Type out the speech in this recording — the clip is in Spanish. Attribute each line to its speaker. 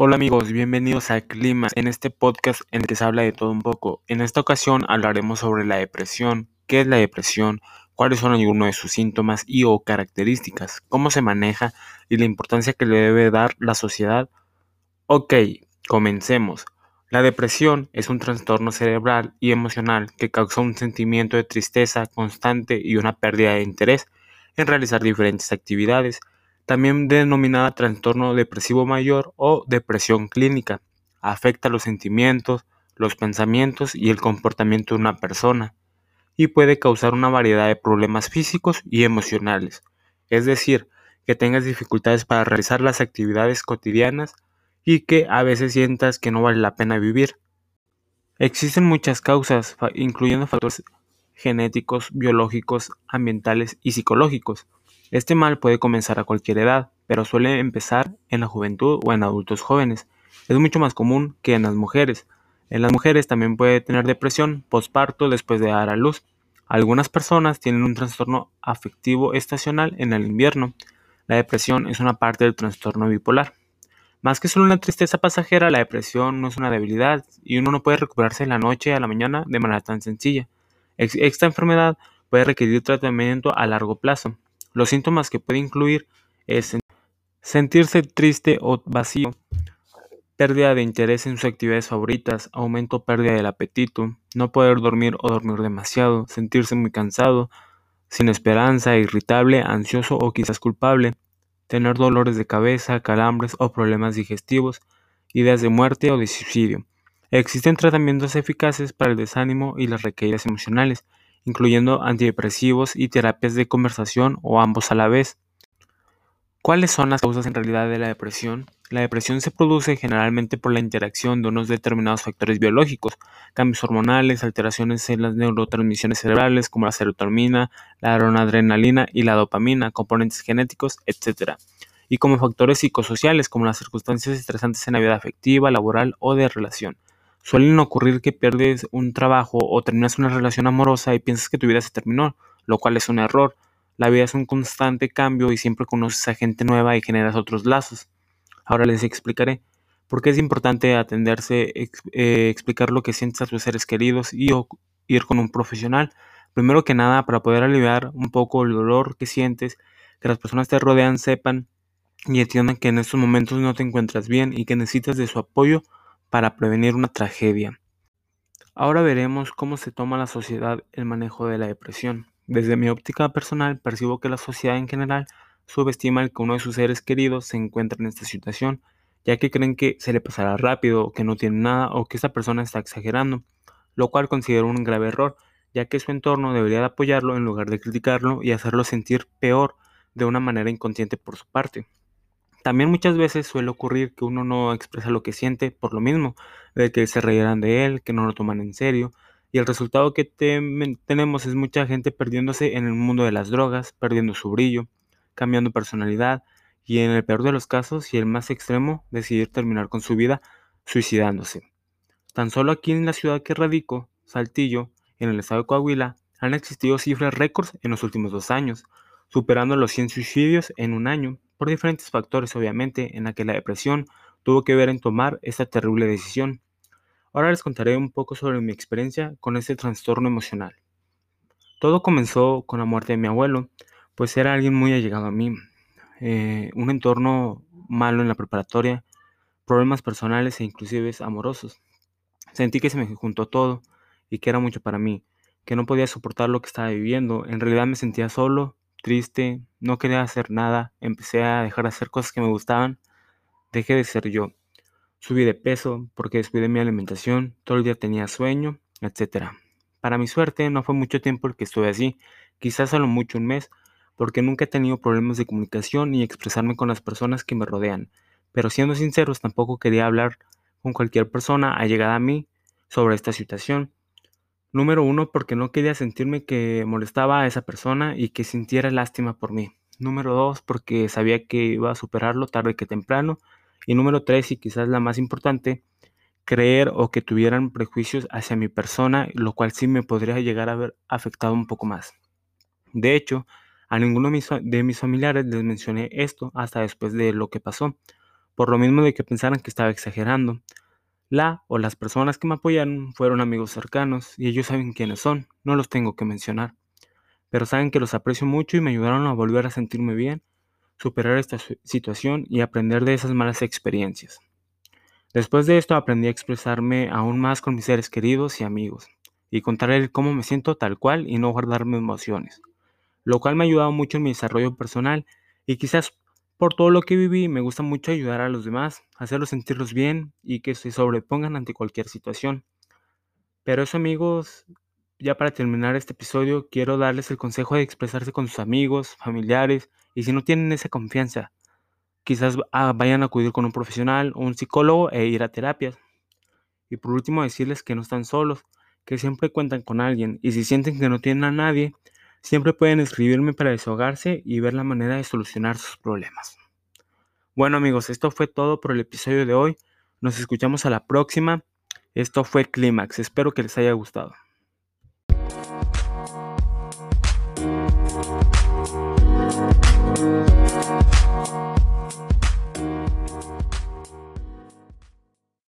Speaker 1: Hola amigos, bienvenidos a Clima, en este podcast en el que se habla de todo un poco. En esta ocasión hablaremos sobre la depresión, qué es la depresión, cuáles son algunos de sus síntomas y o características, cómo se maneja y la importancia que le debe dar la sociedad. Ok, comencemos. La depresión es un trastorno cerebral y emocional que causa un sentimiento de tristeza constante y una pérdida de interés en realizar diferentes actividades también denominada trastorno depresivo mayor o depresión clínica. Afecta los sentimientos, los pensamientos y el comportamiento de una persona y puede causar una variedad de problemas físicos y emocionales, es decir, que tengas dificultades para realizar las actividades cotidianas y que a veces sientas que no vale la pena vivir. Existen muchas causas, incluyendo factores genéticos, biológicos, ambientales y psicológicos. Este mal puede comenzar a cualquier edad, pero suele empezar en la juventud o en adultos jóvenes. Es mucho más común que en las mujeres. En las mujeres también puede tener depresión postparto después de dar a luz. Algunas personas tienen un trastorno afectivo estacional en el invierno. La depresión es una parte del trastorno bipolar. Más que solo una tristeza pasajera, la depresión no es una debilidad y uno no puede recuperarse de la noche a la mañana de manera tan sencilla. Esta enfermedad puede requerir tratamiento a largo plazo. Los síntomas que puede incluir es sentirse triste o vacío, pérdida de interés en sus actividades favoritas, aumento o pérdida del apetito, no poder dormir o dormir demasiado, sentirse muy cansado, sin esperanza, irritable, ansioso o quizás culpable, tener dolores de cabeza, calambres o problemas digestivos, ideas de muerte o de suicidio. Existen tratamientos eficaces para el desánimo y las recaídas emocionales, incluyendo antidepresivos y terapias de conversación o ambos a la vez. ¿Cuáles son las causas en realidad de la depresión? La depresión se produce generalmente por la interacción de unos determinados factores biológicos, cambios hormonales, alteraciones en las neurotransmisiones cerebrales como la serotonina, la adrenalina y la dopamina, componentes genéticos, etc. Y como factores psicosociales como las circunstancias estresantes en la vida afectiva, laboral o de relación. Suelen ocurrir que pierdes un trabajo o terminas una relación amorosa y piensas que tu vida se terminó, lo cual es un error. La vida es un constante cambio y siempre conoces a gente nueva y generas otros lazos. Ahora les explicaré por qué es importante atenderse, eh, explicar lo que sientes a tus seres queridos y ir con un profesional. Primero que nada, para poder aliviar un poco el dolor que sientes, que las personas te rodean sepan y entiendan que en estos momentos no te encuentras bien y que necesitas de su apoyo para prevenir una tragedia. Ahora veremos cómo se toma la sociedad el manejo de la depresión. Desde mi óptica personal percibo que la sociedad en general subestima el que uno de sus seres queridos se encuentra en esta situación, ya que creen que se le pasará rápido, que no tiene nada o que esta persona está exagerando, lo cual considero un grave error, ya que su entorno debería de apoyarlo en lugar de criticarlo y hacerlo sentir peor de una manera inconsciente por su parte. También muchas veces suele ocurrir que uno no expresa lo que siente por lo mismo, de que se reirán de él, que no lo toman en serio, y el resultado que tenemos es mucha gente perdiéndose en el mundo de las drogas, perdiendo su brillo, cambiando personalidad, y en el peor de los casos y el más extremo, decidir terminar con su vida suicidándose. Tan solo aquí en la ciudad que radico, Saltillo, en el estado de Coahuila, han existido cifras récords en los últimos dos años, superando los 100 suicidios en un año, por diferentes factores obviamente, en la que la depresión tuvo que ver en tomar esta terrible decisión. Ahora les contaré un poco sobre mi experiencia con este trastorno emocional. Todo comenzó con la muerte de mi abuelo, pues era alguien muy allegado a mí. Eh, un entorno malo en la preparatoria, problemas personales e inclusive amorosos. Sentí que se me juntó todo y que era mucho para mí, que no podía soportar lo que estaba viviendo. En realidad me sentía solo, triste, no quería hacer nada, empecé a dejar de hacer cosas que me gustaban, dejé de ser yo. Subí de peso porque descuidé mi alimentación, todo el día tenía sueño, etc. Para mi suerte no fue mucho tiempo el que estuve así, quizás solo mucho un mes, porque nunca he tenido problemas de comunicación ni expresarme con las personas que me rodean. Pero siendo sinceros, tampoco quería hablar con cualquier persona allegada a mí sobre esta situación, Número uno, porque no quería sentirme que molestaba a esa persona y que sintiera lástima por mí. Número dos, porque sabía que iba a superarlo tarde que temprano. Y número tres, y quizás la más importante, creer o que tuvieran prejuicios hacia mi persona, lo cual sí me podría llegar a haber afectado un poco más. De hecho, a ninguno de mis familiares les mencioné esto hasta después de lo que pasó, por lo mismo de que pensaran que estaba exagerando. La o las personas que me apoyaron fueron amigos cercanos y ellos saben quiénes son, no los tengo que mencionar, pero saben que los aprecio mucho y me ayudaron a volver a sentirme bien, superar esta situación y aprender de esas malas experiencias. Después de esto aprendí a expresarme aún más con mis seres queridos y amigos y contarles cómo me siento tal cual y no guardarme emociones, lo cual me ha ayudado mucho en mi desarrollo personal y quizás por todo lo que viví, me gusta mucho ayudar a los demás, hacerlos sentirlos bien y que se sobrepongan ante cualquier situación. Pero eso amigos, ya para terminar este episodio, quiero darles el consejo de expresarse con sus amigos, familiares, y si no tienen esa confianza, quizás ah, vayan a acudir con un profesional o un psicólogo e ir a terapias. Y por último, decirles que no están solos, que siempre cuentan con alguien, y si sienten que no tienen a nadie, Siempre pueden escribirme para desahogarse y ver la manera de solucionar sus problemas. Bueno amigos, esto fue todo por el episodio de hoy. Nos escuchamos a la próxima. Esto fue Clímax. Espero que les haya gustado.